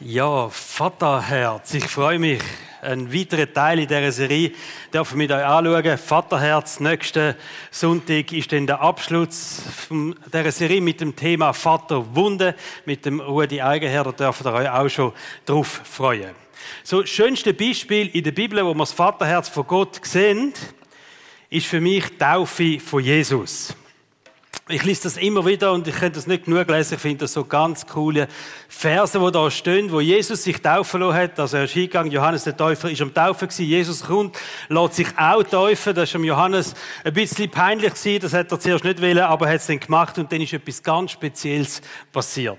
Ja, Vaterherz, ich freue mich. Ein weiterer Teil in dieser Serie darf ich mit euch anschauen. Vaterherz, nächsten Sonntag ist dann der Abschluss dieser Serie mit dem Thema Vaterwunde, mit dem Rudi Eigenherr. Da dürft ihr euch auch schon drauf freuen. So, das schönste Beispiel in der Bibel, wo wir das Vaterherz von Gott sehen, ist für mich die Taufe von Jesus. Ich lese das immer wieder und ich könnte das nicht genug lesen. Ich finde das so ganz coole Verse, die da stehen, wo Jesus sich taufen lassen hat. Also er ist hingegangen, Johannes der Täufer ist am Taufen gewesen. Jesus kommt, lässt sich auch taufen. Das ist am Johannes ein bisschen peinlich gewesen. Das hat er zuerst nicht wollen, aber er hat es dann gemacht und dann ist etwas ganz Spezielles passiert.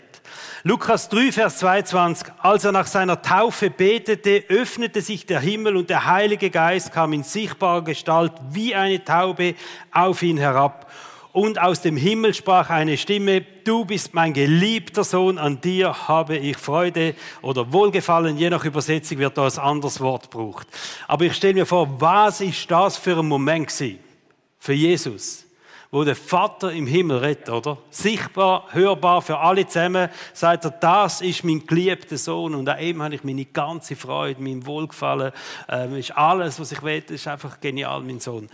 Lukas 3, Vers 22. Als er nach seiner Taufe betete, öffnete sich der Himmel und der Heilige Geist kam in sichtbarer Gestalt wie eine Taube auf ihn herab und aus dem Himmel sprach eine Stimme, du bist mein geliebter Sohn, an dir habe ich Freude oder Wohlgefallen, je nach Übersetzung wird da ein anderes Wort gebraucht. Aber ich stelle mir vor, was ist das für ein Moment gewesen für Jesus? wo der Vater im Himmel redet, oder? Sichtbar, hörbar für alle zusammen, sagt er, das ist mein geliebter Sohn und an ihm habe ich meine ganze Freude, mein Wohlgefallen, ähm, ist alles, was ich will, ist einfach genial, mein Sohn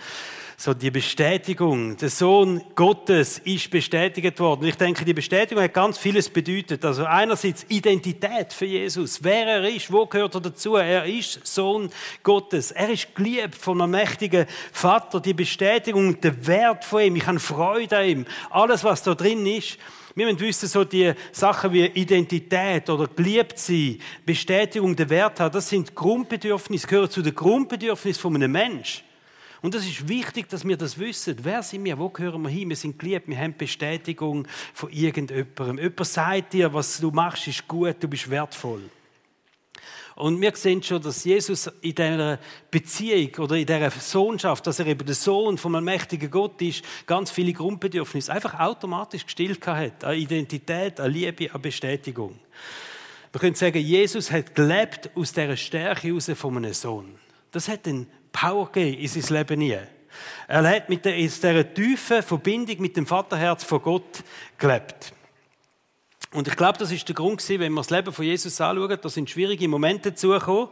so die Bestätigung, der Sohn Gottes ist bestätigt worden. Ich denke, die Bestätigung hat ganz vieles bedeutet. Also einerseits Identität für Jesus, wer er ist, wo gehört er dazu? Er ist Sohn Gottes. Er ist geliebt von einem mächtigen Vater. Die Bestätigung, der Wert von ihm. Ich habe Freude an ihm. Alles, was da drin ist. Wir müssen wissen, so die Sachen wie Identität oder geliebt sein, Bestätigung der Wert haben, das sind Grundbedürfnisse, gehören zu den Grundbedürfnissen von einem Menschen. Und das ist wichtig, dass wir das wissen. Wer sind wir? Wo gehören wir hin? Wir sind geliebt. Wir haben Bestätigung von irgendjemandem. Jemand sagt dir, was du machst, ist gut, du bist wertvoll. Und wir sehen schon, dass Jesus in dieser Beziehung oder in dieser Sohnschaft, dass er eben der Sohn vom allmächtigen Gott ist, ganz viele Grundbedürfnisse einfach automatisch gestillt hat. An Identität, an Liebe, an Bestätigung. Wir können sagen, Jesus hat gelebt aus dieser Stärke heraus von einem Sohn. Das hat einen Power gegeben in sein Leben nie. Er hat mit der, in dieser tiefen Verbindung mit dem Vaterherz von Gott gelebt. Und ich glaube, das ist der Grund gewesen, wenn wir das Leben von Jesus anschauen, da sind schwierige Momente dazugekommen.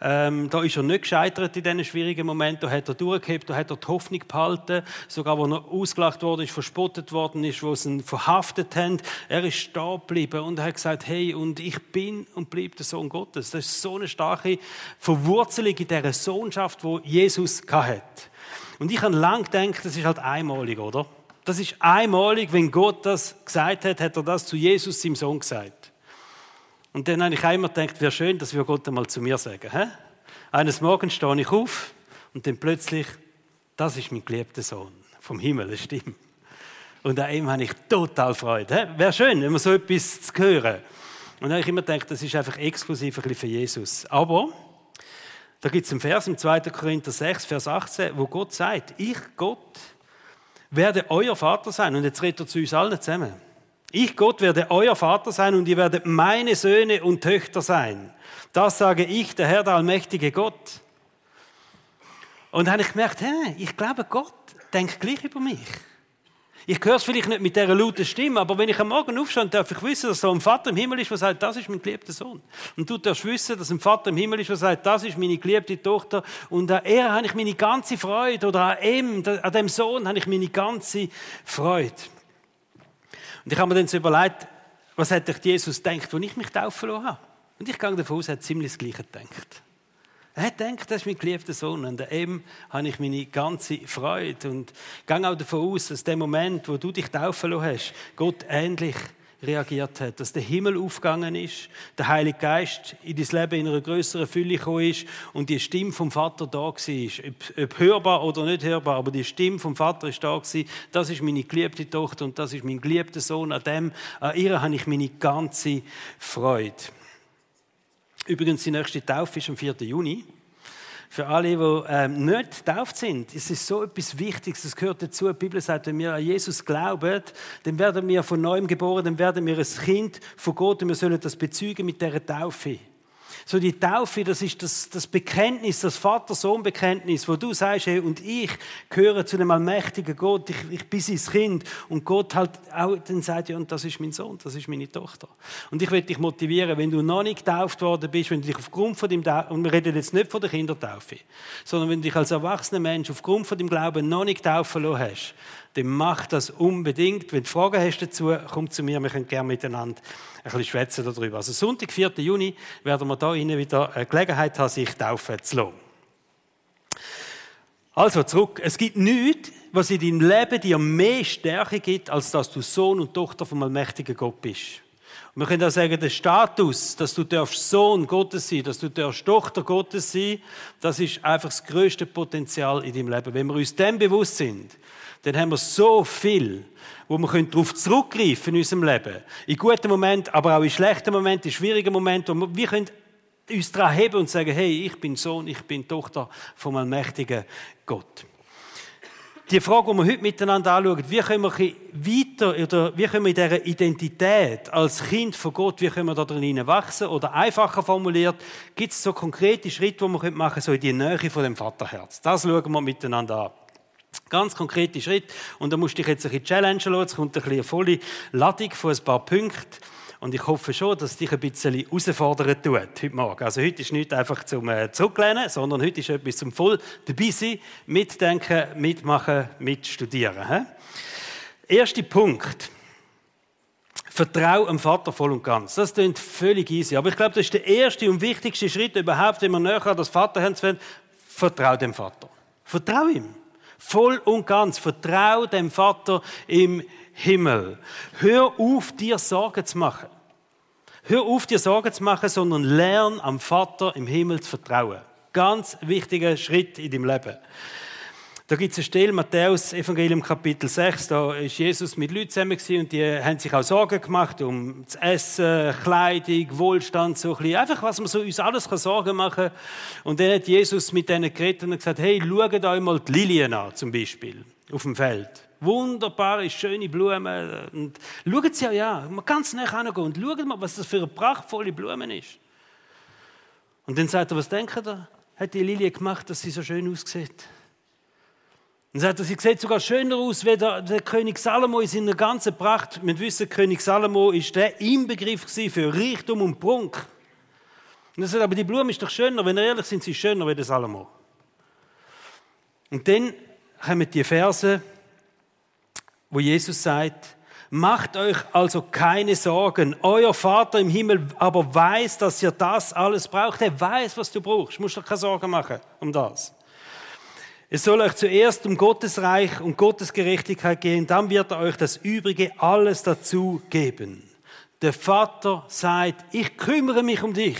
Ähm, da ist er nicht gescheitert in diesen schwierigen Momenten, da hat er durchgehebt, da hat er die Hoffnung behalten, sogar wo er ausgelacht worden ist, verspottet worden ist, wo sie ihn verhaftet haben. Er ist stehen geblieben und er hat gesagt, hey, und ich bin und bleibe der Sohn Gottes. Das ist so eine starke Verwurzelung in dieser Sohnschaft, wo Jesus hatte. Und ich habe lange gedacht, das ist halt einmalig, oder? Das ist einmalig, wenn Gott das gesagt hat, hat er das zu Jesus, seinem Sohn, gesagt. Und dann habe ich einmal gedacht, wäre schön, dass wir Gott einmal zu mir sagen. Hä? Eines Morgens stehe ich auf und dann plötzlich, das ist mein geliebter Sohn vom Himmel, eine Stimme. Und an ihm habe ich total Freude. Wäre schön, wenn man so etwas zu hören. Und dann habe ich immer gedacht, das ist einfach exklusiv ein für Jesus. Aber da gibt es einen Vers im 2. Korinther 6, Vers 18, wo Gott sagt, ich, Gott, werde euer Vater sein. Und jetzt redet er zu uns allen zusammen. Ich, Gott, werde euer Vater sein und ihr werdet meine Söhne und Töchter sein. Das sage ich, der Herr, der allmächtige Gott. Und dann habe ich gemerkt, hey, ich glaube, Gott denkt gleich über mich. Ich höre es vielleicht nicht mit dieser lauten Stimme, aber wenn ich am Morgen aufstehe, darf ich wissen, dass so ein Vater im Himmel ist, der sagt, das ist mein geliebter Sohn. Und du darfst wissen, dass ein Vater im Himmel ist, der sagt, das ist meine geliebte Tochter. Und an er habe ich meine ganze Freude. Oder an ihm, an dem Sohn habe ich meine ganze Freude. Und ich habe mir dann so überlegt, was hätte ich Jesus gedacht, als ich mich taufen lassen habe. Und ich gehe davon aus, er hat ziemlich das Gleiche gedacht. Er hat gedacht, das ist mein geliebter Sohn. Und ihm habe ich meine ganze Freude. Und gehe auch davon aus, dass der Moment, wo du dich taufen lassen hast, Gott ähnlich reagiert hat. Dass der Himmel aufgegangen ist, der Heilige Geist in dein Leben in einer größeren Fülle gekommen ist und die Stimme vom Vater da war. Ob, ob hörbar oder nicht hörbar, aber die Stimme vom Vater ist da gewesen. Das ist meine geliebte Tochter und das ist mein geliebter Sohn. An dem, an ihr habe ich meine ganze Freude. Übrigens, die nächste Taufe ist am 4. Juni. Für alle, die ähm, nicht getauft sind, ist es so etwas Wichtiges, das gehört dazu. Die Bibel sagt, wenn wir an Jesus glauben, dann werden wir von neuem geboren, dann werden wir ein Kind von Gott und wir sollen das bezeugen mit dieser Taufe. So die Taufe, das ist das, das Bekenntnis, das Vater-Sohn-Bekenntnis, wo du sagst, hey, und ich gehöre zu dem allmächtigen Gott, ich, ich bin sein Kind. Und Gott halt auch dann sagt, ja, und das ist mein Sohn, das ist meine Tochter. Und ich will dich motivieren, wenn du noch nicht getauft worden bist, wenn du dich aufgrund von dem, und wir reden jetzt nicht von der Kindertaufe, sondern wenn du dich als erwachsener Mensch aufgrund von dem Glauben noch nicht taufen lassen hast, dann mach das unbedingt. Wenn du Fragen hast dazu, komm zu mir, wir können gerne miteinander ein bisschen darüber. Also Sonntag, 4. Juni, werden wir da Ihnen wieder eine Gelegenheit haben, sich taufen zu lassen. Also zurück. Es gibt nichts, was in deinem Leben dir mehr Stärke gibt, als dass du Sohn und Tochter vom allmächtigen Gott bist. Und wir können auch sagen, der Status, dass du Sohn Gottes sein, dass du Tochter Gottes sein, das ist einfach das größte Potenzial in deinem Leben. Wenn wir uns dem bewusst sind, dann haben wir so viel, wo wir darauf zurückgreifen können in unserem Leben. In guten Momenten, aber auch in schlechten Momenten, in schwierigen Momenten, wo wir können uns daran heben und sagen, hey, ich bin Sohn, ich bin Tochter vom allmächtigen Gott. Die Frage, die wir heute miteinander anschauen, wie können wir weiter, oder wie können wir in dieser Identität als Kind von Gott, wie können wir da drin wachsen? Oder einfacher formuliert, gibt es so konkrete Schritte, die wir machen können, so in die Nähe von dem Vaterherz? Das schauen wir miteinander an. Ganz konkrete Schritt. Und da musst du dich jetzt ein bisschen challengen lassen. Es kommt ein bisschen eine volle Ladung von ein paar Punkten. Und ich hoffe schon, dass es dich ein bisschen herausfordern tut heute Morgen. Also heute ist nicht einfach zum äh, Zurücklehnen, sondern heute ist etwas zum voll dabei sein, mitdenken, mitmachen, mitstudieren. Erster Punkt. Vertrau dem Vater voll und ganz. Das klingt völlig easy. Aber ich glaube, das ist der erste und wichtigste Schritt überhaupt, wenn man näher an das Vaterherz will. Vertrau dem Vater. Vertrau ihm. Voll und ganz. Vertrau dem Vater im Himmel. Hör auf, dir Sorgen zu machen. Hör auf, dir Sorgen zu machen, sondern lern am Vater im Himmel zu vertrauen. Ganz wichtiger Schritt in deinem Leben. Da gibt es eine Stelle, Matthäus, Evangelium Kapitel 6, da ist Jesus mit Leuten zusammen und die haben sich auch Sorgen gemacht um das Essen, Kleidung, Wohlstand, so ein bisschen. Einfach, was man so uns alles kann Sorgen machen kann. Und dann hat Jesus mit denen geredet und gesagt, hey, schaut euch mal die Lilien an, zum Beispiel, auf dem Feld. Wunderbare, schöne Blumen. Und schaut sie an. Man kann es nicht hingehen und schaut mal, was das für eine prachtvolle Blumen ist. Und dann sagt er, was denkt ihr? Hat die Lilie gemacht, dass sie so schön aussieht? Und sagt er, sie sieht sogar schöner aus, wie der, der König Salomo in seiner ganzen Pracht. Wir wissen, König Salomo ist der Inbegriff für Reichtum und Prunk. Und er sagt, aber die Blume ist doch schöner, wenn wir ehrlich sind, sie ist schöner wie der Salomo. Und dann kommen die Verse, wo Jesus sagt, macht euch also keine Sorgen. Euer Vater im Himmel aber weiß, dass ihr das alles braucht. Er weiß, was du brauchst. Du musst dir keine Sorgen machen um das. Es soll euch zuerst um Gottes Reich und Gottes Gerechtigkeit gehen, dann wird er euch das Übrige alles dazu geben. Der Vater sagt, ich kümmere mich um dich.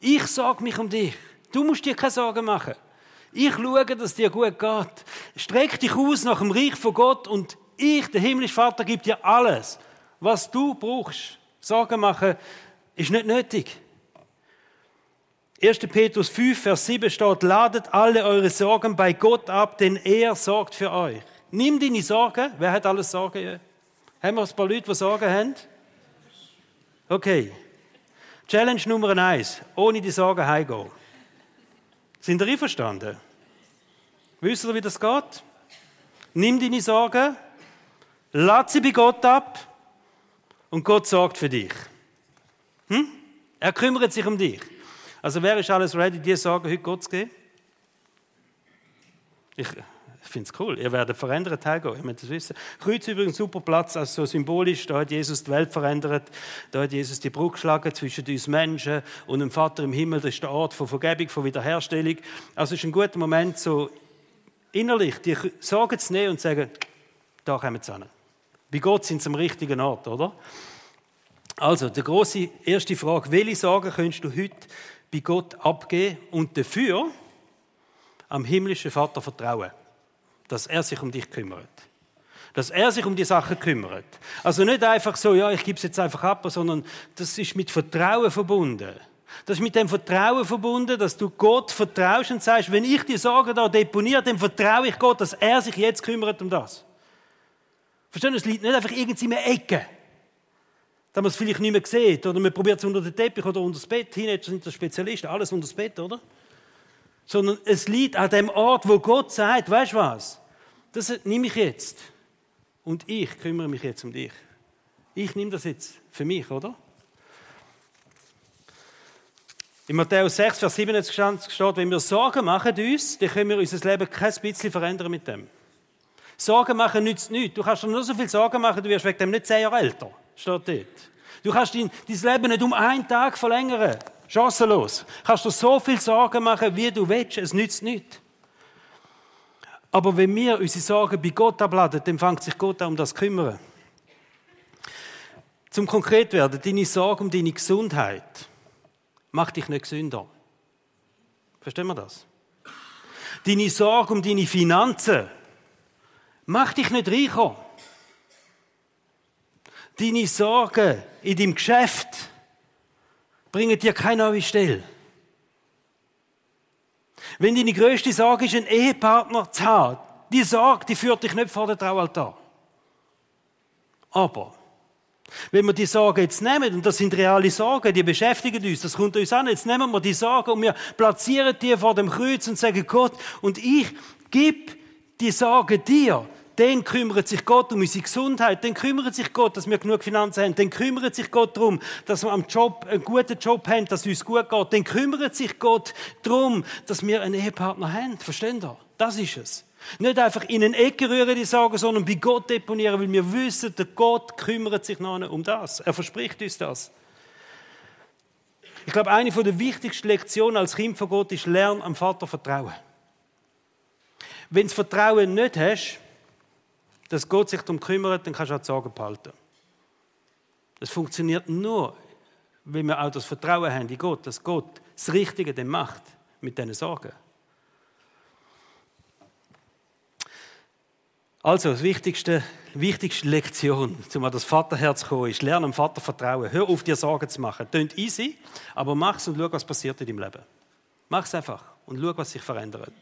Ich sorge mich um dich. Du musst dir keine Sorgen machen. Ich schaue, dass dir gut geht. Streck dich aus nach dem Reich von Gott und ich, der himmlische Vater, gebe dir alles, was du brauchst. Sorgen machen ist nicht nötig. 1. Petrus 5, Vers 7 steht, ladet alle eure Sorgen bei Gott ab, denn er sorgt für euch. Nimm deine Sorgen. Wer hat alles Sorgen? Haben wir ein paar Leute, die Sorgen haben? Okay. Challenge Nummer eins. Ohne die Sorgen heimgehen. Sind ihr einverstanden? Wisst ihr, wie das geht? Nimm deine Sorgen, lad sie bei Gott ab und Gott sorgt für dich. Hm? Er kümmert sich um dich. Also wer ist alles ready, dir sagen, heute Gott zu geben? Ich, ich finde es cool. Ihr werdet verändert heimgehen. Ihr müsst das wissen. Kreuz übrigens ein super Platz, also so symbolisch. Da hat Jesus die Welt verändert. Da hat Jesus die Brücke geschlagen zwischen uns Menschen und dem Vater im Himmel. Das ist der Ort von Vergebung, von Wiederherstellung. Also es ist ein guter Moment, so innerlich die Sorgen zu nehmen und zu sagen, da kommen wir zusammen. Bei Gott sind sie am richtigen Ort, oder? Also, die große erste Frage, welche Sorgen könntest du heute bei Gott abgeben und dafür am himmlischen Vater vertrauen, dass er sich um dich kümmert. Dass er sich um die Sachen kümmert. Also nicht einfach so, ja, ich gebe es jetzt einfach ab, sondern das ist mit Vertrauen verbunden. Das ist mit dem Vertrauen verbunden, dass du Gott vertraust und sagst, wenn ich die Sorgen da deponiere, dann vertraue ich Gott, dass er sich jetzt kümmert um das. Verstehen? Es liegt nicht einfach irgendwie in einer Ecke. Dass man es vielleicht nicht mehr sieht. Oder man probiert es unter den Teppich oder unter das Bett. Teenager sind das Spezialisten, alles unter das Bett, oder? Sondern es liegt an dem Ort, wo Gott sagt, weißt du was? Das nehme ich jetzt. Und ich kümmere mich jetzt um dich. Ich nehme das jetzt für mich, oder? In Matthäus 6, Vers 27 steht, wenn wir Sorgen machen uns, dann können wir unser Leben kein bisschen verändern mit dem. Sorgen machen nützt nichts. Du kannst dir nur so viel Sorgen machen, du wirst wegen dem nicht zehn Jahre älter. Steht dort. Du kannst dein, dein Leben nicht um einen Tag verlängern. Chancenlos. Du kannst dir so viel Sorgen machen, wie du willst. Es nützt nichts. Aber wenn wir unsere Sorgen bei Gott abladen, dann fängt sich Gott an um das zu kümmern. Zum konkret werden, deine Sorge um deine Gesundheit macht dich nicht gesünder. Verstehen wir das? Deine Sorge um deine Finanzen Mach dich nicht reicher. Deine Sorgen in deinem Geschäft bringen dir keine neue Stelle. Wenn deine größte Sorge ist, einen Ehepartner zu haben, die Sorge, die führt dich nicht vor den Traualtar. Aber, wenn wir die Sorge jetzt nehmen, und das sind reale Sorgen, die beschäftigen uns, das kommt uns an, jetzt nehmen wir die Sorge und wir platzieren die vor dem Kreuz und sagen, Gott, und ich gebe die Sorge dir, dann kümmert sich Gott um unsere Gesundheit, dann kümmert sich Gott, dass wir genug Finanzen haben, dann kümmert sich Gott darum, dass wir am Job einen guten Job haben, dass es uns gut geht, dann kümmert sich Gott darum, dass wir einen Ehepartner haben. Versteht ihr? Das ist es. Nicht einfach in eine Ecke rühren, die sagen, sondern bei Gott deponieren, weil wir wissen, der Gott kümmert sich noch um das. Er verspricht uns das. Ich glaube, eine der wichtigsten Lektionen als Kind von Gott ist, lern am Vater vertrauen. Wenn du das Vertrauen nicht hast, dass Gott sich darum kümmert, dann kannst du auch die Sorgen behalten. Das funktioniert nur, wenn wir auch das Vertrauen haben in Gott, dass Gott das Richtige dann macht mit diesen Sorgen. Also, das wichtigste, wichtigste Lektion, um an das Vaterherz zu kommen, ist, lerne dem Vater vertrauen. Hör auf, dir Sorgen zu machen. Tönt easy, aber mach es und schau, was passiert in deinem Leben. Mach es einfach und schau, was sich verändert.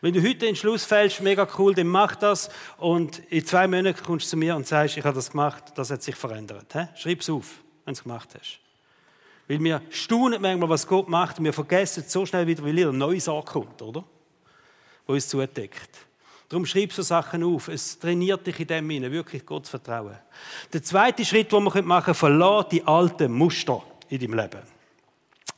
Wenn du heute den Schluss fällst, mega cool, dann mach das und in zwei Monaten kommst du zu mir und sagst, ich habe das gemacht, das hat sich verändert. Schreib es auf, wenn du es gemacht hast. Weil wir staunen manchmal, was Gott macht und wir vergessen es so schnell wieder, weil wieder ein neues ankommt, oder? Wo uns zudeckt. Darum schreib so Sachen auf. Es trainiert dich in dem Sinne, wirklich Gott zu vertrauen. Der zweite Schritt, den man machen können, verlass die alten Muster in deinem Leben.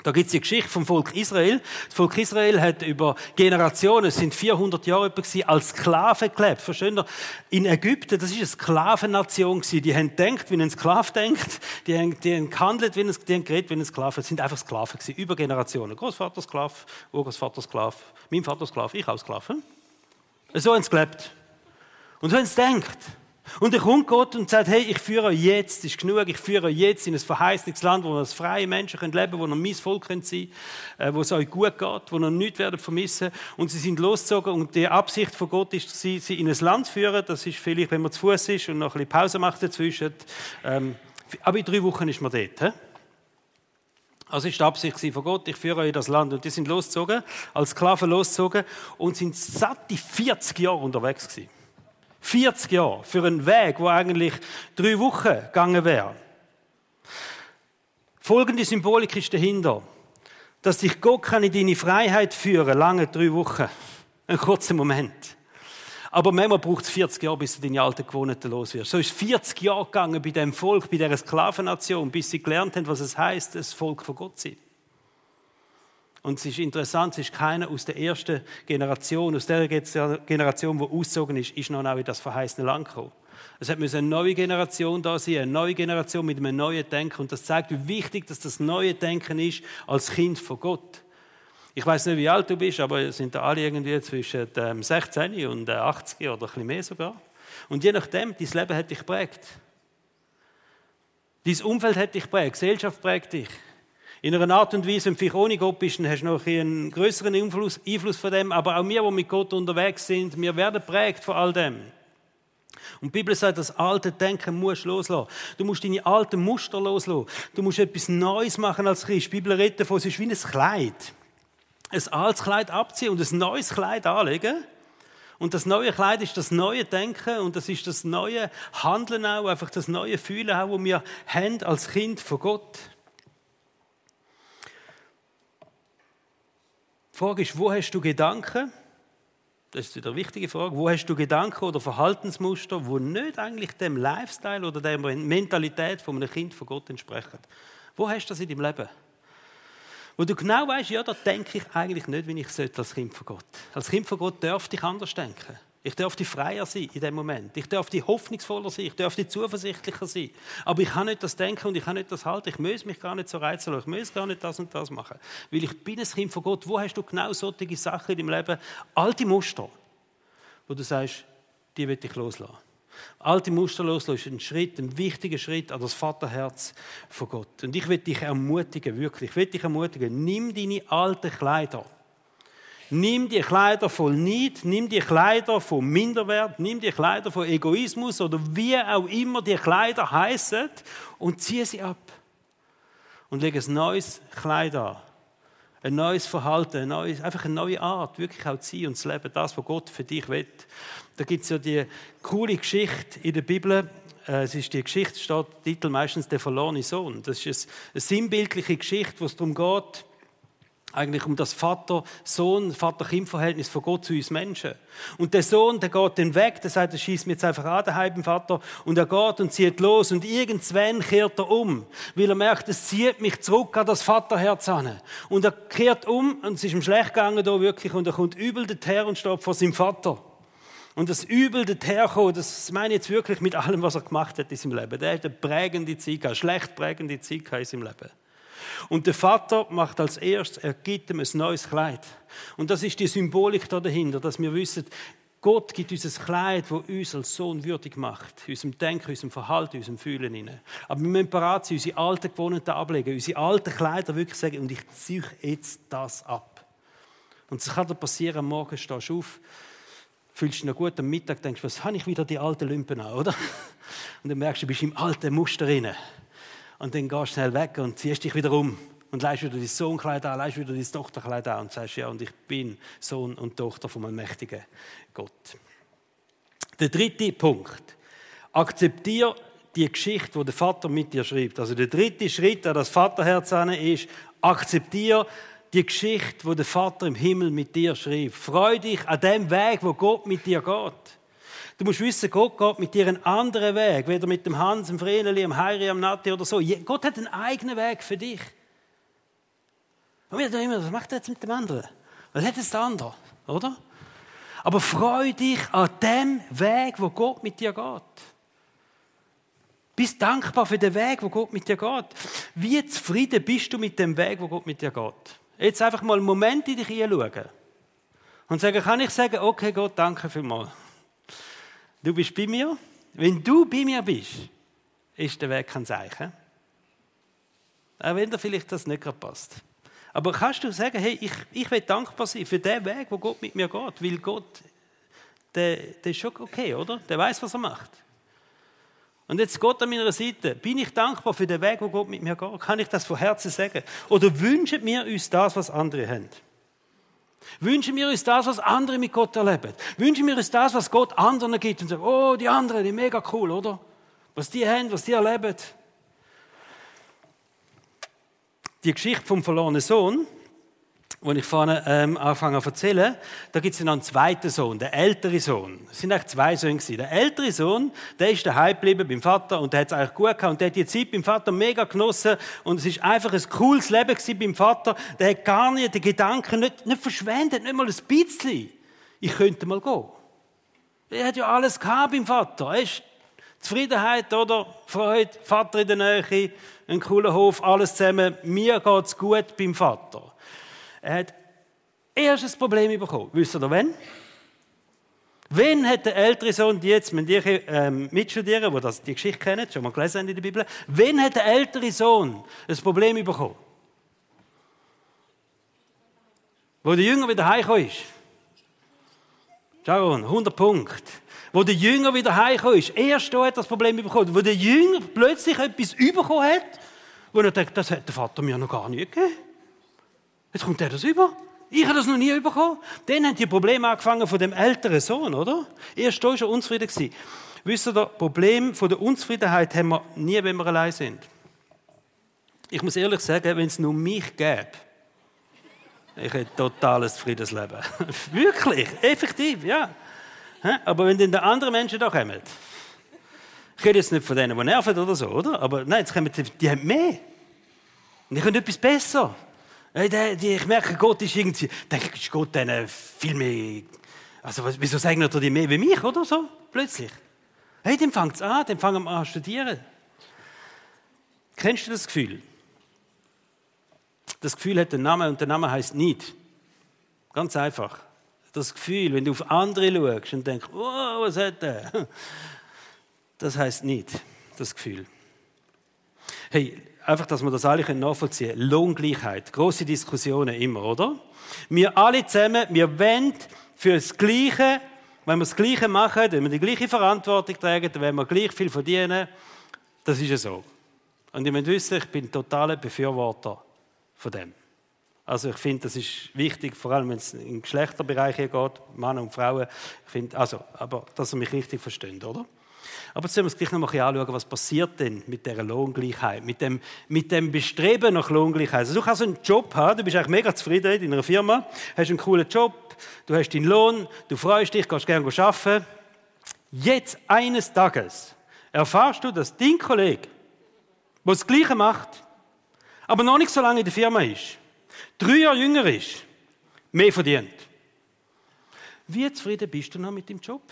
Da gibt es die Geschichte vom Volk Israel. Das Volk Israel hat über Generationen, es sind 400 Jahre gewesen, als Sklaven gelebt. Verstehen ihr? In Ägypten, das ist eine Sklavennation gewesen. Die haben gedacht, wie ein Sklav denkt. Die haben, die haben gehandelt, wie ein, die haben geredet, wie ein Sklave. Es sind einfach Sklaven gewesen, über Generationen. Großvater Sklav, Urgroßvater Sklav, mein Vater Sklav, ich auch Sklave. So haben sie gelebt. Und so haben sie gedacht. Und dann kommt Gott und sagt, hey, ich führe euch jetzt, ist genug, ich führe euch jetzt in ein verheißtes Land, wo als freie Menschen leben können, wo ihr mein Volk sein könnt, äh, wo es euch gut geht, wo ihr nichts werden vermissen. Und sie sind losgezogen und die Absicht von Gott ist, sie, in ein Land zu führen. Das ist vielleicht, wenn man zu Fuß ist und noch ein bisschen Pause macht dazwischen. Ähm, aber in drei Wochen ist man dort. Also ist die Absicht von Gott, ich führe euch in das Land. Und die sind losgezogen, als Sklaven losgezogen und sind satte 40 Jahre unterwegs gewesen. 40 Jahre für einen Weg, wo eigentlich drei Wochen gegangen wäre. Folgende Symbolik ist dahinter, dass dich Gott kann in deine Freiheit führen, lange drei Wochen, einen kurzen Moment. Aber manchmal braucht es 40 Jahre, bis du deine alten Gewohnheiten los wirst. So ist 40 Jahre gegangen bei dem Volk, bei dieser Sklavennation, bis sie gelernt haben, was es heißt, das Volk von Gott zu sein. Und es ist interessant, es ist keiner aus der ersten Generation, aus der Generation, die ausgezogen ist, ist noch in das verheißene Land gekommen. Es hat eine neue Generation da sein, eine neue Generation mit einem neuen Denken. Und das zeigt, wie wichtig dass das neue Denken ist als Kind von Gott. Ich weiß nicht, wie alt du bist, aber sind da alle irgendwie zwischen 16 ähm, und 80 oder ein bisschen mehr sogar. Und je nachdem, dein Leben hat dich geprägt. Dein Umfeld hat dich geprägt, Gesellschaft prägt dich. In einer Art und Weise, wenn vielleicht ohne Gott bist, dann hast du noch einen größeren Einfluss, Einfluss von dem. Aber auch wir, die mit Gott unterwegs sind, wir werden prägt von all dem. Und die Bibel sagt, das alte Denken musst du loslassen. Du musst deine alten Muster loslassen. Du musst etwas Neues machen als Christ. Die Bibel redet davon, es ist wie ein Kleid. Ein altes Kleid abziehen und ein neues Kleid anlegen. Und das neue Kleid ist das neue Denken und das ist das neue Handeln auch, einfach das neue Fühlen auch, das wir haben als Kind von Gott. Die Frage ist, wo hast du Gedanken? Das ist wieder eine wichtige Frage. Wo hast du Gedanken oder Verhaltensmuster, wo nicht eigentlich dem Lifestyle oder der Mentalität von einem Kind von Gott entsprechen? Wo hast du das in deinem Leben? Wo du genau weißt, ja, da denke ich eigentlich nicht, wie ich sollte als Kind von Gott. Als Kind von Gott dürfte ich anders denken. Ich dürfte freier sein in dem Moment. Ich dürfte hoffnungsvoller sein. Ich dürfte zuversichtlicher sein. Aber ich kann nicht das denken und ich kann nicht das halten. Ich muss mich gar nicht so reizen Ich muss gar nicht das und das machen. Weil ich bin ein Kind von Gott. Wo hast du genau solche Sachen in deinem Leben? Alte Muster, wo du sagst, die will ich loslassen. Alte Muster loslassen ist ein Schritt, ein wichtiger Schritt an das Vaterherz von Gott. Und ich will dich ermutigen, wirklich, ich will dich ermutigen, nimm deine alten Kleider. Nimm die Kleider von Neid, nimm die Kleider von Minderwert, nimm die Kleider von Egoismus oder wie auch immer die Kleider heißen und zieh sie ab. Und leg ein neues Kleid an. Ein neues Verhalten, ein neues, einfach eine neue Art, wirklich auch zu sein und zu leben, das, was Gott für dich will. Da gibt es ja die coole Geschichte in der Bibel. Äh, es ist die Geschichte, steht Titel meistens der verlorene Sohn. Das ist eine sinnbildliche Geschichte, wo es darum geht, eigentlich um das Vater-Sohn, Vater-Kind-Verhältnis von Gott zu uns Menschen. Und der Sohn, der geht dann weg, der sagt, er schießt mir jetzt einfach an, daheim beim Vater, und er geht und zieht los, und irgendwann kehrt er um, weil er merkt, es zieht mich zurück an das Vaterherz an. Und er kehrt um, und es ist ihm schlecht gegangen da wirklich, und er kommt übel her und steht vor seinem Vater. Und das Übel dorthin das meine ich jetzt wirklich mit allem, was er gemacht hat in seinem Leben. Der hat eine prägende Zeit, eine schlecht prägende Zeit in seinem Leben. Und der Vater macht als erstes, er gibt ihm ein neues Kleid. Und das ist die Symbolik da dahinter, dass wir wissen, Gott gibt uns ein Kleid, das uns als Sohn würdig macht. Unserem Denken, unserem Verhalten, unserem Fühlen. Rein. Aber wir müssen bereit sein, unsere alten Gewohnheiten ablegen, unsere alten Kleider wirklich sagen, und ich ziehe jetzt das ab. Und es kann dir passieren, am Morgen stehst du auf, fühlst dich noch gut, am Mittag denkst du, was habe ich wieder die alten Lümpen an, oder? Und dann merkst du, du bist im alten Muster drin und dann gehst du schnell weg und ziehst dich wieder um und leist wieder dein Sohnkleid an, leist wieder dein Tochterkleid an und sagst, ja, und ich bin Sohn und Tochter von einem mächtigen Gott. Der dritte Punkt. Akzeptier die Geschichte, die der Vater mit dir schreibt. Also der dritte Schritt an das Vaterherz ist, akzeptier die Geschichte, die der Vater im Himmel mit dir schreibt. Freu dich an dem Weg, wo Gott mit dir geht. Du musst wissen, Gott geht mit dir einen anderen Weg, weder mit dem Hans, dem Vreneli, dem Heiri, dem Nati oder so. Gott hat einen eigenen Weg für dich. Und wir denken immer, was macht er jetzt mit dem anderen? Was hat jetzt der andere? Oder? Aber freu dich an dem Weg, wo Gott mit dir geht. Bist dankbar für den Weg, wo Gott mit dir geht. Wie zufrieden bist du mit dem Weg, wo Gott mit dir geht? Jetzt einfach mal einen Moment in dich hinschauen. Und sagen, kann ich sagen, okay Gott, danke vielmals. Du bist bei mir. Wenn du bei mir bist, ist der Weg kein Zeichen. Auch wenn dir vielleicht das nicht gerade passt. Aber kannst du sagen, hey, ich, ich will dankbar sein für den Weg, wo Gott mit mir geht, weil Gott, der, der ist schon okay, oder? Der weiß, was er macht. Und jetzt Gott an meiner Seite. Bin ich dankbar für den Weg, wo Gott mit mir geht? Kann ich das von Herzen sagen? Oder wünschen wir uns das, was andere haben? Wünschen wir uns das, was andere mit Gott erleben? Wünschen wir uns das, was Gott anderen gibt und sagen, oh, die anderen, die mega cool, oder? Was die haben, was die erleben. Die Geschichte vom verlorenen Sohn, als ich vorne ähm, anfange zu erzählen, da gibt es noch einen zweiten Sohn, der ältere Sohn. Es sind eigentlich zwei Söhne gewesen. Der ältere Sohn, der ist daheim geblieben beim Vater und der hat es eigentlich gut gehabt und der hat die Zeit beim Vater mega genossen und es ist einfach ein cooles Leben gewesen beim Vater. Der hat gar nicht den Gedanken nicht, nicht verschwendet, nicht mal ein bisschen. Ich könnte mal gehen. Er hat ja alles gehabt beim Vater. Er ist Zufriedenheit, oder? Freude, Vater in der Nähe, ein cooler Hof, alles zusammen. Mir geht's gut beim Vater. Er hat erst ein Problem bekommen. Wisst ihr wann? Wann hat der ältere Sohn, die jetzt mit dir ähm, mitstudieren, die das, die Geschichte kennen, schon mal gelesen haben in der Bibel, wann hat der ältere Sohn ein Problem bekommen? Wo der Jünger wieder heimgekommen ist. Sharon, 100 Punkte. Wo der Jünger wieder heimgekommen ist. Erst da hat das Problem bekommen. Wo der Jünger plötzlich etwas bekommen hat, wo er denkt, das hat der Vater mir noch gar nicht gegeben. Jetzt kommt er das über. Ich habe das noch nie bekommen. Dann haben die Probleme angefangen von dem älteren Sohn, oder? Erst da war er unzufrieden. Gewesen. Wisst ihr, das Problem von der Unzufriedenheit haben wir nie, wenn wir allein sind. Ich muss ehrlich sagen, wenn es nur mich gäbe, ich hätte totales Friedensleben. Wirklich, effektiv, ja. Aber wenn dann die anderen Menschen da kommen, ich rede jetzt nicht von denen, die nerven oder so, oder? Aber nein, jetzt kommen die, die haben mehr. Und die können etwas besser. Ich merke, Gott ist irgendwie, denke ich, Gott denen viel mehr, also wieso sagen die mehr wie mich, oder so, plötzlich? Hey, dann fängt es an, dann fangen wir an zu studieren. Kennst du das Gefühl? Das Gefühl hat einen Namen und der Name heißt nicht. Ganz einfach. Das Gefühl, wenn du auf andere schaust und denkst, oh, was hat der? Das heißt nicht, das Gefühl. Hey, einfach, dass wir das alle nachvollziehen können. Lohngleichheit. Große Diskussionen immer, oder? Wir alle zusammen, wir wollen für das Gleiche, wenn wir das Gleiche machen, wenn wir die gleiche Verantwortung tragen, dann werden wir gleich viel verdienen. Das ist ja so. Und ihr müsst wissen, ich bin totaler Befürworter von dem. Also ich finde, das ist wichtig, vor allem wenn es im Geschlechterbereich geht, Männer und Frauen. Ich finde, also, aber dass ihr mich richtig versteht, oder? Aber jetzt müssen wir uns gleich noch mal anschauen, was passiert denn mit dieser Lohngleichheit, mit dem, mit dem Bestreben nach Lohngleichheit. Also du kannst einen Job haben, du bist eigentlich mega zufrieden in einer Firma, hast einen coolen Job, du hast deinen Lohn, du freust dich, kannst gerne arbeiten. Jetzt eines Tages erfahrst du, dass dein Kollege, der das Gleiche macht, aber noch nicht so lange in der Firma ist, drei Jahre jünger ist, mehr verdient. Wie zufrieden bist du noch mit dem Job?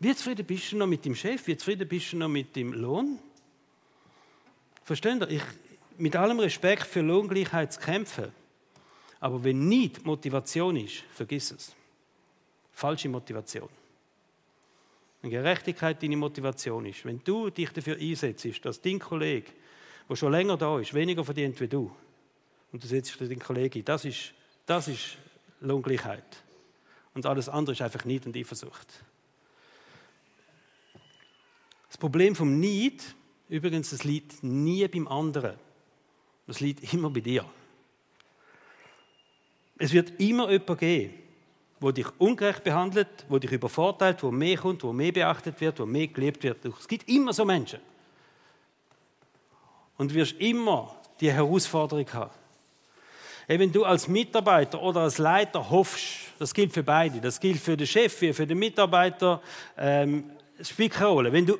Wie zufrieden bist du noch mit dem Chef? Wie zufrieden bist du noch mit dem Lohn? Versteht ihr? Ich, mit allem Respekt für Lohngleichheit zu kämpfen. Aber wenn nicht Motivation ist, vergiss es. Falsche Motivation. Wenn Gerechtigkeit deine Motivation ist, wenn du dich dafür einsetzt, dass dein Kollege, der schon länger da ist, weniger verdient wie du, und du setzt dich für deinen Kollegen ein, das ist, das ist Lohngleichheit. Und alles andere ist einfach Neid und Eifersucht. Das Problem vom Neid, übrigens, das liegt nie beim anderen. Das liegt immer bei dir. Es wird immer jemanden geben, wo dich ungerecht behandelt, wo dich übervorteilt, wo mehr kommt, wo mehr beachtet wird, wo mehr geliebt wird. Es gibt immer so Menschen. Und du wirst immer die Herausforderung haben. Wenn du als Mitarbeiter oder als Leiter hoffst, das gilt für beide, das gilt für den Chef für den Mitarbeiter, ähm, es spielt keine Rolle. Wenn du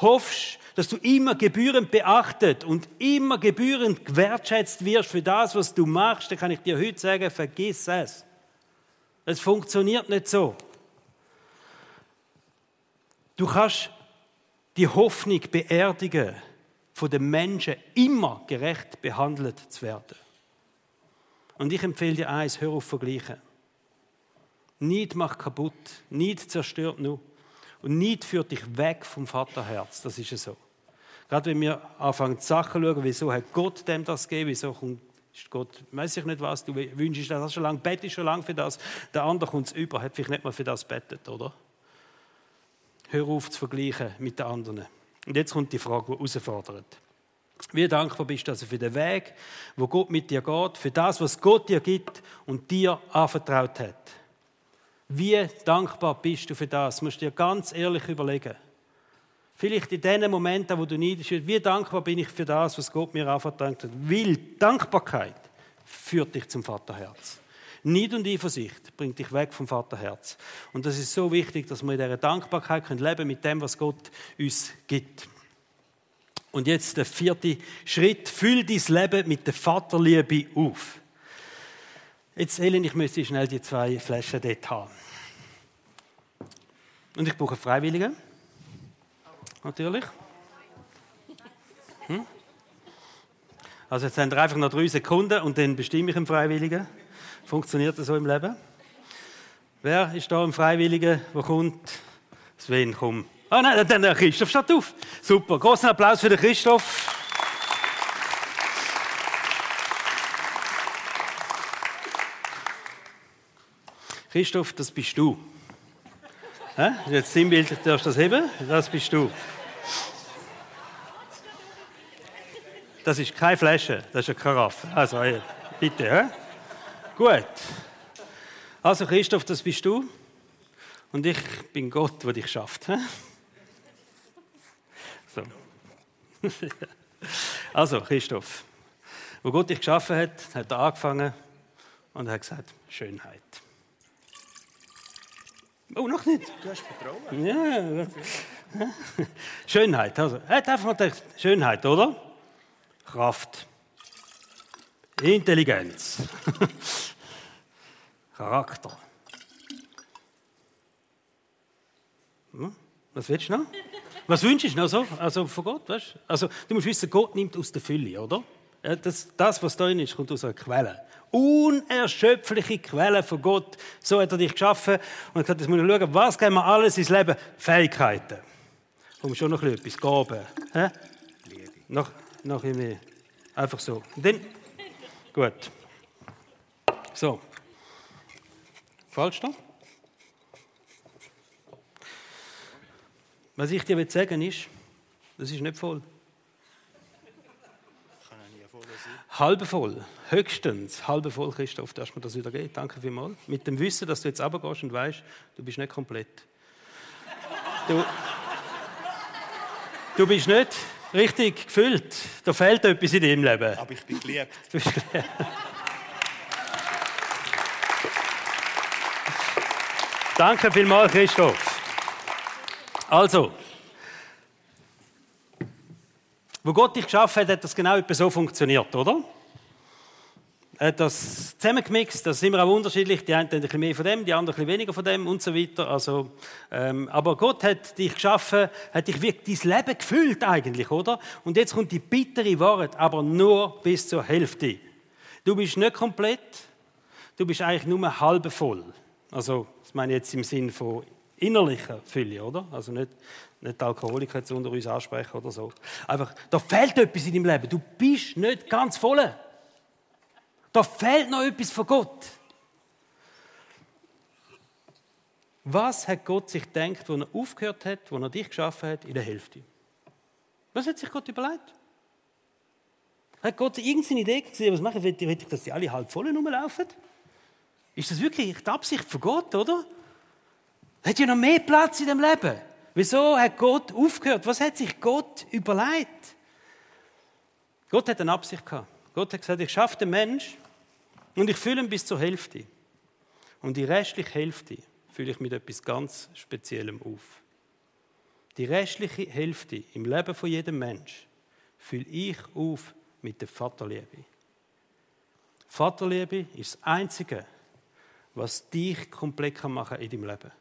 hoffst, dass du immer gebührend beachtet und immer gebührend gewertschätzt wirst für das, was du machst, dann kann ich dir heute sagen, vergiss es. Es funktioniert nicht so. Du kannst die Hoffnung beerdigen, von den Menschen immer gerecht behandelt zu werden. Und ich empfehle dir eins, hör auf vergleichen. Nicht macht kaputt, nicht zerstört nur. Und Neid führt dich weg vom Vaterherz. Das ist ja so. Gerade wenn wir anfangen, Sachen zu schauen, wieso hat Gott dem das gegeben, wieso kommt Gott, weiß ich nicht was, du wünschst das schon lange, bettest schon lange für das, der andere kommt es über, hat vielleicht nicht mal für das bettet, oder? Hör auf zu vergleichen mit den anderen. Und jetzt kommt die Frage, die herausfordert. Wie dankbar bist du also für den Weg, wo Gott mit dir geht, für das, was Gott dir gibt und dir anvertraut hat. Wie dankbar bist du für das? Das musst du dir ganz ehrlich überlegen. Vielleicht in den Momenten, wo du neidisch bist, wie dankbar bin ich für das, was Gott mir anvertraut hat. Weil Dankbarkeit führt dich zum Vaterherz. Neid und Eifersucht bringt dich weg vom Vaterherz. Und das ist so wichtig, dass wir in dieser Dankbarkeit können leben mit dem, was Gott uns gibt. Und jetzt der vierte Schritt. Füll dein Leben mit der Vaterliebe auf. Jetzt, Helen, ich müsste schnell die zwei Flaschen dort haben. Und ich brauche Freiwillige. Natürlich. Hm? Also jetzt haben wir einfach noch drei Sekunden und dann bestimme ich einen Freiwilligen. Funktioniert das so im Leben? Wer ist da ein Freiwilliger, der kommt? Sven, komm. Ah nein, dann der Christoph steht auf. Super, großen Applaus für den Christoph. Christoph, das bist du. Hä? Jetzt Sinnbild, darfst du das heben? Das bist du. Das ist keine Flasche, das ist eine Karaffe. Also, bitte. Hä? Gut. Also Christoph, das bist du. Und ich bin Gott, der dich schafft. So. Also, Christoph. Wo Gott dich geschaffen hat, hat er angefangen und hat gesagt, Schönheit. Oh, noch nicht. Du hast Vertrauen. Ja. Schönheit. Also, hat einfach mal gedacht, Schönheit, oder? Kraft. Intelligenz. Charakter. Hm? Was willst du noch? Was wünschst du noch so? Also von Gott, weißt du? Also, du musst wissen, Gott nimmt aus der Fülle, oder? Das, das, was drin ist, kommt aus einer Quelle. Unerschöpfliche Quelle von Gott. So hat er dich geschaffen und gesagt, jetzt muss ich schauen, was geben wir alles ins Leben? Fähigkeiten. Kommt schon noch etwas, Gaben. Hä? Noch, noch ein mehr. Einfach so. Und dann, gut. So. Falsch da? Was ich dir sagen will, ist, das ist nicht voll. Kann ja nie voll sein. Halbe voll, höchstens halbe voll, Christoph, dass mir das wieder geht. Danke vielmals. Mit dem Wissen, dass du jetzt runtergehst und weißt, du bist nicht komplett. Du, du bist nicht richtig gefüllt. Da fehlt etwas in deinem Leben. Aber ich bin geliebt. Du bist geliebt. Danke vielmals, Christoph. Also, wo Gott dich geschaffen hat, hat das genau so funktioniert, oder? Er hat das zusammengemixt, das sind immer auch unterschiedlich. Die einen haben ein bisschen mehr von dem, die anderen ein bisschen weniger von dem und so weiter. Also, ähm, aber Gott hat dich geschaffen, hat dich wirklich dein Leben gefüllt eigentlich, oder? Und jetzt kommt die bittere Wahrheit, aber nur bis zur Hälfte. Du bist nicht komplett, du bist eigentlich nur halb voll. Also, das meine ich jetzt im Sinn von innerlicher Fülle, oder? Also nicht, nicht Alkoholiker jetzt unter uns ansprechen oder so. Einfach, da fehlt etwas in deinem Leben. Du bist nicht ganz voll. Da fehlt noch etwas von Gott. Was hat Gott sich gedacht, als er aufgehört hat, als er dich geschaffen hat, in der Hälfte? Was hat sich Gott überlegt? Hat Gott irgendeine Idee gesehen, was machen? Will ich, dass die alle halb voll rumlaufen? Ist das wirklich die Absicht von Gott, oder? Hat ja noch mehr Platz in dem Leben. Wieso hat Gott aufgehört? Was hat sich Gott überlegt? Gott hat eine Absicht gehabt. Gott hat gesagt, ich schaffe den Mensch und ich fülle ihn bis zur Hälfte. Und die restliche Hälfte fülle ich mit etwas ganz Speziellem auf. Die restliche Hälfte im Leben von jedem Mensch fülle ich auf mit der Vaterliebe. Vaterliebe ist das Einzige, was dich komplett machen kann in deinem Leben.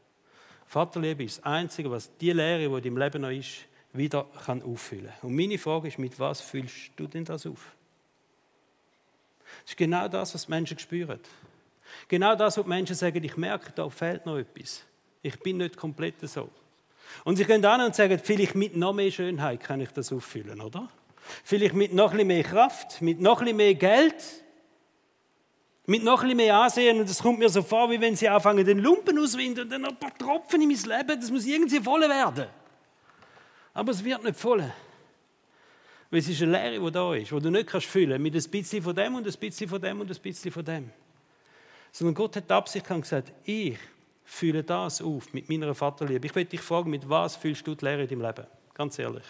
Vaterliebe ist das Einzige, was die Lehre, die in deinem Leben noch ist, wieder kann auffüllen kann. Und meine Frage ist, mit was füllst du denn das auf? Das ist genau das, was die Menschen spüren. Genau das, was die Menschen sagen, ich merke, da fehlt noch etwas. Ich bin nicht komplett so. Und sie gehen an und sagen, vielleicht mit noch mehr Schönheit kann ich das auffüllen, oder? Vielleicht mit noch ein bisschen mehr Kraft, mit noch ein bisschen mehr Geld, mit noch ein bisschen mehr Ansehen und es kommt mir so vor, wie wenn sie anfangen, den Lumpen auswinden und dann ein paar Tropfen in mein Leben, das muss irgendwie voll werden. Aber es wird nicht voll. Weil es ist eine Leere, die da ist, die du nicht kannst füllen mit ein bisschen von dem und ein bisschen von dem und ein bisschen von dem. Sondern Gott hat die Absicht gesagt, ich fülle das auf mit meiner Vaterliebe. Ich möchte dich fragen, mit was fühlst du die Leere in deinem Leben? Ganz ehrlich.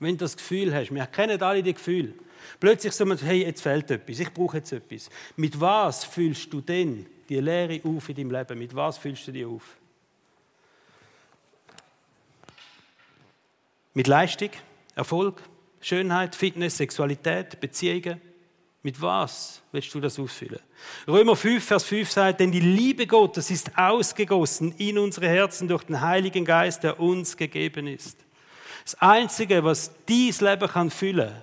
Wenn du das Gefühl hast, wir kennen alle die Gefühle, Plötzlich so, hey, jetzt fehlt etwas, ich brauche jetzt etwas. Mit was fühlst du denn die Lehre auf in deinem Leben? Mit was fühlst du die auf? Mit Leistung, Erfolg, Schönheit, Fitness, Sexualität, Beziehungen? Mit was willst du das ausfüllen? Römer 5, Vers 5 sagt, denn die Liebe Gottes ist ausgegossen in unsere Herzen durch den Heiligen Geist, der uns gegeben ist. Das Einzige, was dies Leben kann füllen,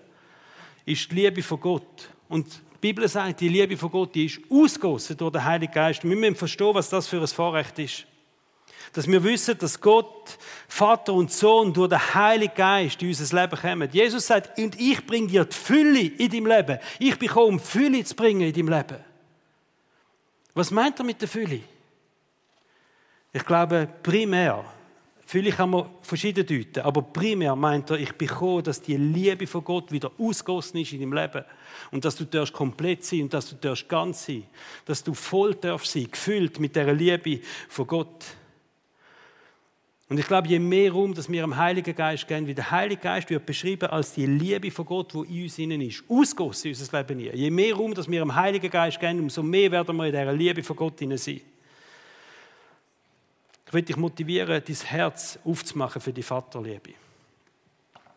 ist die Liebe von Gott. Und die Bibel sagt, die Liebe von Gott, die ist ausgossen durch den Heiligen Geist. Und wir müssen verstehen, was das für ein Vorrecht ist. Dass wir wissen, dass Gott, Vater und Sohn durch den Heiligen Geist in unser Leben kommen. Jesus sagt, und ich bringe dir die Fülle in deinem Leben. Ich bin gekommen, um Fülle zu bringen in deinem Leben. Was meint er mit der Fülle? Ich glaube, primär Fülle kann man verschieden deuten, aber primär meint er, ich bekomme, dass die Liebe von Gott wieder ausgossen ist in deinem Leben und dass du darfst komplett sein und dass du darfst ganz sein, dass du voll darfst sein, gefüllt mit der Liebe von Gott. Und ich glaube, je mehr Raum, dass wir am Heiligen Geist gehen, wie der Heilige Geist wird beschrieben als die Liebe von Gott, die in uns innen ist, ausgossen in unser Leben hier. Je mehr Raum, dass wir am Heiligen Geist gehen, umso mehr werden wir in dieser Liebe von Gott innen sein. Ich will dich motivieren, dein Herz aufzumachen für die Vaterliebe.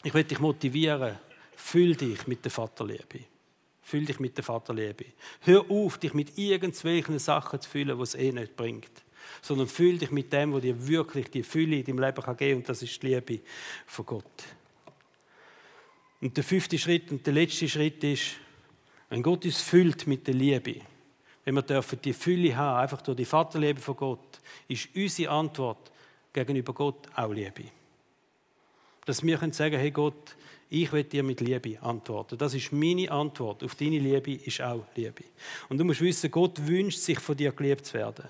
Ich will dich motivieren, füll dich mit der Vaterliebe. Füll dich mit der Vaterliebe. Hör auf, dich mit irgendwelchen Sachen zu fühlen, die es eh nicht bringt. Sondern füll dich mit dem, was dir wirklich die Fülle in deinem Leben geben kann. Und das ist die Liebe von Gott. Und der fünfte Schritt und der letzte Schritt ist, wenn Gott uns füllt mit der Liebe, wenn wir dürfen die Fülle haben, einfach durch die Vaterliebe von Gott, ist unsere Antwort gegenüber Gott auch Liebe. Dass wir können sagen, hey Gott, ich will dir mit Liebe antworten. Das ist meine Antwort auf deine Liebe, ist auch Liebe. Und du musst wissen, Gott wünscht sich von dir geliebt zu werden.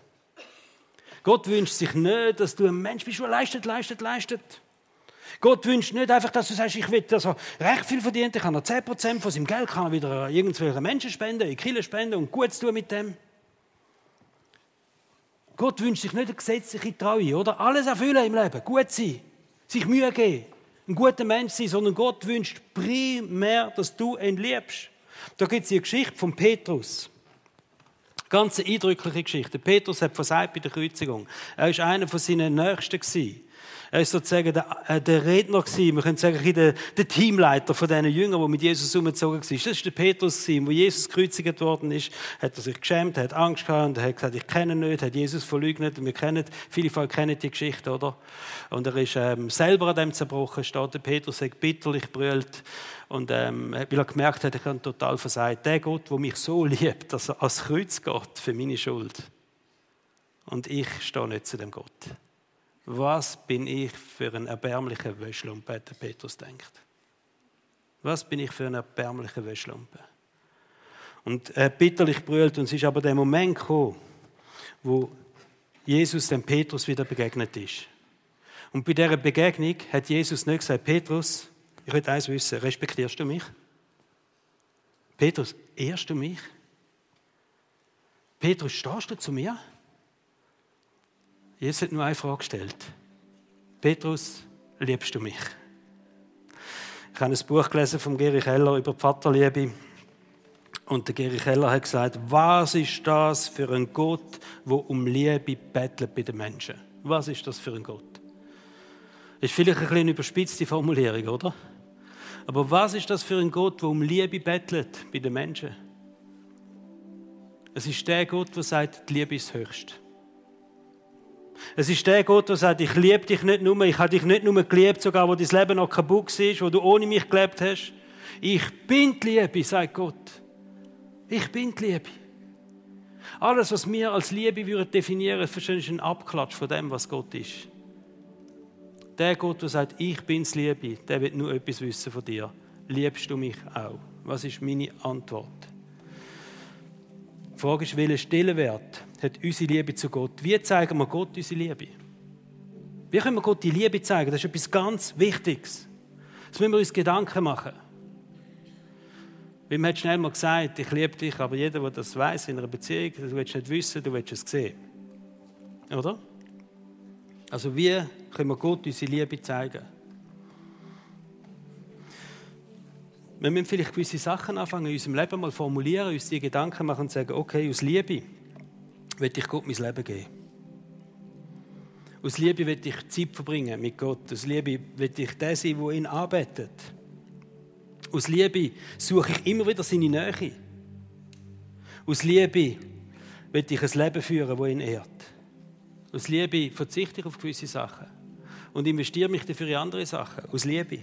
Gott wünscht sich nicht, dass du ein Mensch bist, der leistet, leistet, leistet. Gott wünscht nicht einfach, dass du sagst, ich will also recht viel verdienen, ich kann noch 10% von seinem Geld kann wieder irgendwelchen Menschen spenden, in Kirche spenden und gut tun mit dem. Gott wünscht sich nicht eine gesetzliche Treue, oder? Alles erfüllen im Leben, gut sein, sich Mühe geben, ein guter Mensch sein, sondern Gott wünscht primär, dass du ihn liebst. Da gibt es die Geschichte von Petrus. Ganz eindrückliche Geschichte. Petrus hat versagt bei der Kreuzigung. Er war einer von seinen Nächsten. Gewesen. Er war sozusagen der, äh, der Redner gewesen, wir können sagen, der, der Teamleiter von diesen Jüngern, die mit Jesus umgezogen waren. Das war der Petrus gewesen, wo Jesus gekreuzigt worden ist, hat er sich geschämt, hat Angst gehabt hat gesagt, ich kenne ihn nicht, hat Jesus verleugnet wir kennen, viele von euch kennen die Geschichte, oder? Und er ist ähm, selber an dem zerbrochen, steht der Petrus, hat bitterlich brüllt und ähm, weil er gemerkt hat, ich habe total versagt. Der Gott, der mich so liebt, dass er als Kreuz geht für meine Schuld. Und ich stehe nicht zu dem Gott. Was bin ich für ein erbärmlicher Wäschlumpe, der Petrus denkt. Was bin ich für ein erbärmlicher Wäschlumpe? Und er bitterlich brüllt, und es ist aber der Moment gekommen, wo Jesus dem Petrus wieder begegnet ist. Und bei dieser Begegnung hat Jesus nicht gesagt, Petrus, ich will eins wissen, respektierst du mich? Petrus, ehrst du mich? Petrus, stehst du zu mir? Jesus hat nur eine Frage gestellt. Petrus, liebst du mich? Ich habe ein Buch gelesen von Geri Keller über die Vaterliebe. Und der Geri Keller hat gesagt, was ist das für ein Gott, der um Liebe bettelt bei den Menschen? Was ist das für ein Gott? Ist vielleicht ein bisschen überspitzte Formulierung, oder? Aber was ist das für ein Gott, der um Liebe bettelt bei den Menschen? Es ist der Gott, der sagt, die Liebe ist höchst. Es ist der Gott, der sagt, ich liebe dich nicht nur, ich habe dich nicht nur geliebt, sogar wo dein Leben noch kaputt war, wo du ohne mich gelebt hast. Ich bin die Liebe, sagt Gott. Ich bin die Liebe. Alles, was wir als Liebe würden definieren, ist ein Abklatsch von dem, was Gott ist. Der Gott, der sagt, ich bin's Liebe, der wird nur etwas wissen von dir. Liebst du mich auch? Was ist meine Antwort? Die Frage ist, welchen Stellenwert hat unsere Liebe zu Gott? Wie zeigen wir Gott unsere Liebe? Wie können wir Gott die Liebe zeigen? Das ist etwas ganz Wichtiges. Das müssen wir uns Gedanken machen. Weil man hat schnell mal gesagt, ich liebe dich, aber jeder, der das weiß in einer Beziehung, du willst nicht wissen, du willst es sehen. Oder? Also wie können wir Gott unsere Liebe zeigen? Wir müssen vielleicht gewisse Sachen anfangen, in unserem Leben mal formulieren, uns die Gedanken machen und sagen, okay, aus Liebe will ich Gott mein Leben geben. Aus Liebe will ich Zeit verbringen mit Gott. Aus Liebe will ich der sein, der ihn arbeitet. Aus Liebe suche ich immer wieder seine Nähe. Aus Liebe will ich ein Leben führen, das ihn ehrt. Aus Liebe verzichte ich auf gewisse Sachen und investiere mich dafür in andere Sachen. Aus Liebe.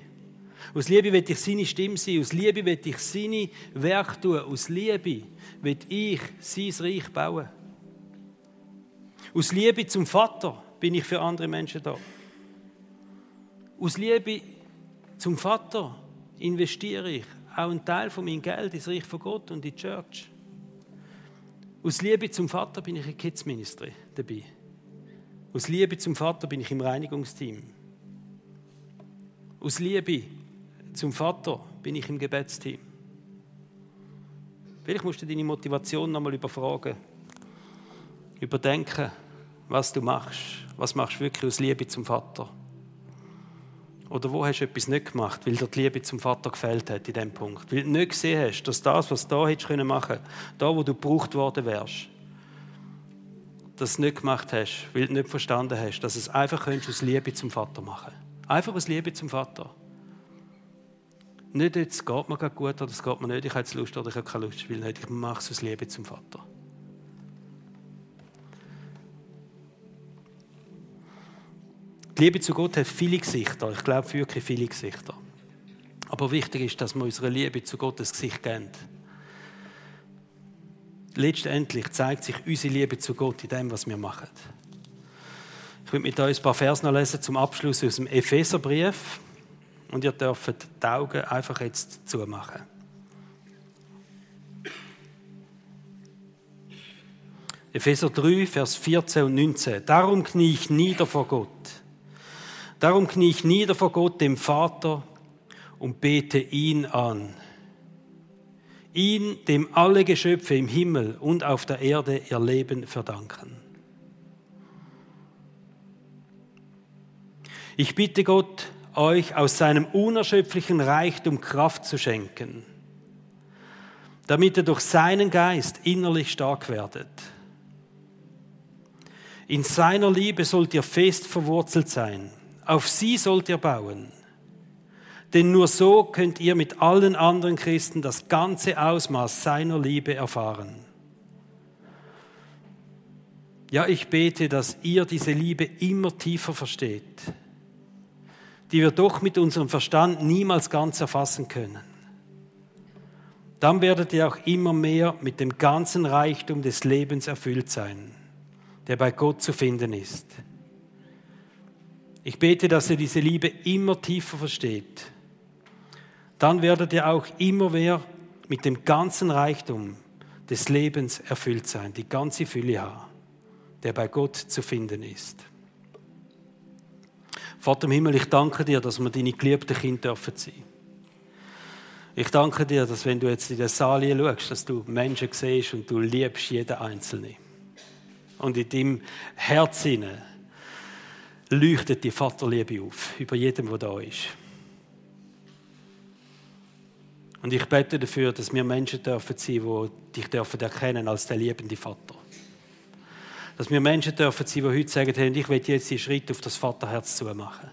Aus Liebe will ich seine Stimme sein. Aus Liebe will ich seine Werk tun. Aus Liebe will ich sein Reich bauen. Aus Liebe zum Vater bin ich für andere Menschen da. Aus Liebe zum Vater investiere ich auch einen Teil von meinem Geld ins Reich von Gott und in die Church. Aus Liebe zum Vater bin ich in Kids Ministry dabei. Aus Liebe zum Vater bin ich im Reinigungsteam. Aus Liebe zum Vater bin ich im Gebetsteam. Vielleicht musst du deine Motivation nochmal überfragen, überdenken, was du machst. Was machst du wirklich aus Liebe zum Vater? Oder wo hast du etwas nicht gemacht, weil dir die Liebe zum Vater gefällt hat in dem Punkt? Weil du nicht gesehen hast, dass das, was du da hättest machen können, da, wo du gebraucht worden wärst, es nicht gemacht hast, weil du nicht verstanden hast, dass es einfach aus Liebe zum Vater machen Einfach aus Liebe zum Vater. Nicht, jetzt geht mir gut oder es geht mir nicht, ich habe Lust oder ich habe keine Lust, will nicht. Ich mache es aus Liebe zum Vater. Die Liebe zu Gott hat viele Gesichter. Ich glaube wirklich viele Gesichter. Aber wichtig ist, dass wir unsere Liebe zu Gott das Gesicht geben. Letztendlich zeigt sich unsere Liebe zu Gott in dem, was wir machen. Ich will mit euch ein paar Verse lesen zum Abschluss aus dem Epheserbrief. Und ihr dürft die Augen einfach jetzt zumachen. Epheser 3, Vers 14 und 19. Darum knie ich nieder vor Gott Darum knie ich nieder vor Gott, dem Vater, und bete ihn an. Ihn, dem alle Geschöpfe im Himmel und auf der Erde ihr Leben verdanken. Ich bitte Gott, euch aus seinem unerschöpflichen Reichtum Kraft zu schenken, damit ihr durch seinen Geist innerlich stark werdet. In seiner Liebe sollt ihr fest verwurzelt sein auf sie sollt ihr bauen. Denn nur so könnt ihr mit allen anderen Christen das ganze Ausmaß seiner Liebe erfahren. Ja, ich bete, dass ihr diese Liebe immer tiefer versteht, die wir doch mit unserem Verstand niemals ganz erfassen können. Dann werdet ihr auch immer mehr mit dem ganzen Reichtum des Lebens erfüllt sein, der bei Gott zu finden ist. Ich bete, dass ihr diese Liebe immer tiefer versteht. Dann werdet ihr auch immer mehr mit dem ganzen Reichtum des Lebens erfüllt sein, die ganze Fülle haben, der bei Gott zu finden ist. Vater im Himmel, ich danke dir, dass wir deine geliebten Kinder dürfen sein. Ich danke dir, dass wenn du jetzt in den Saal hier schaust, dass du Menschen siehst und du liebst jeden Einzelnen. Und in deinem Herz leuchtet die Vaterliebe auf, über jedem, der da ist. Und ich bete dafür, dass wir Menschen dürfen sein, die dich dürfen erkennen als der liebende Vater. Dass wir Menschen dürfen sein, die heute sagen, hey, ich will jetzt den Schritt auf das Vaterherz zu machen.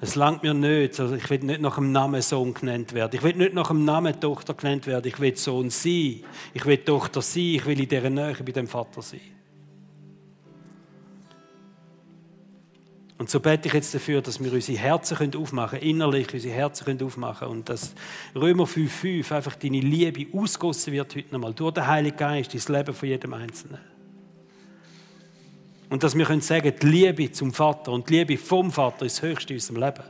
Es langt mir nicht, also ich will nicht nach dem Namen Sohn genannt werden. Ich will nicht nach dem Namen Tochter genannt werden. Ich will Sohn sein. Ich will Tochter sein. Ich will in dieser Nähe bei dem Vater sein. Und so bete ich jetzt dafür, dass wir unsere Herzen aufmachen können, innerlich unsere Herzen aufmachen können und dass Römer 5,5 einfach deine Liebe ausgossen wird heute nochmal durch den Heiligen Geist, das Leben von jedem Einzelnen. Und dass wir können sagen, die Liebe zum Vater und die Liebe vom Vater ist das Höchste in unserem Leben.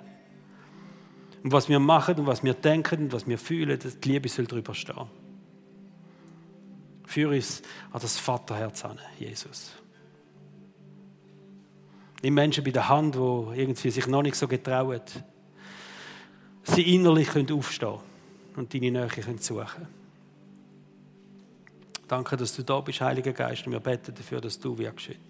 Und was wir machen und was wir denken und was wir fühlen, die Liebe soll darüber stehen. Führe uns an das Vaterherz an, Jesus. Nimm Menschen bei der Hand, die irgendwie sich noch nicht so getrauen, sie innerlich können aufstehen und deine Nähe können suchen Danke, dass du da bist, Heiliger Geist, und wir beten dafür, dass du wirkst.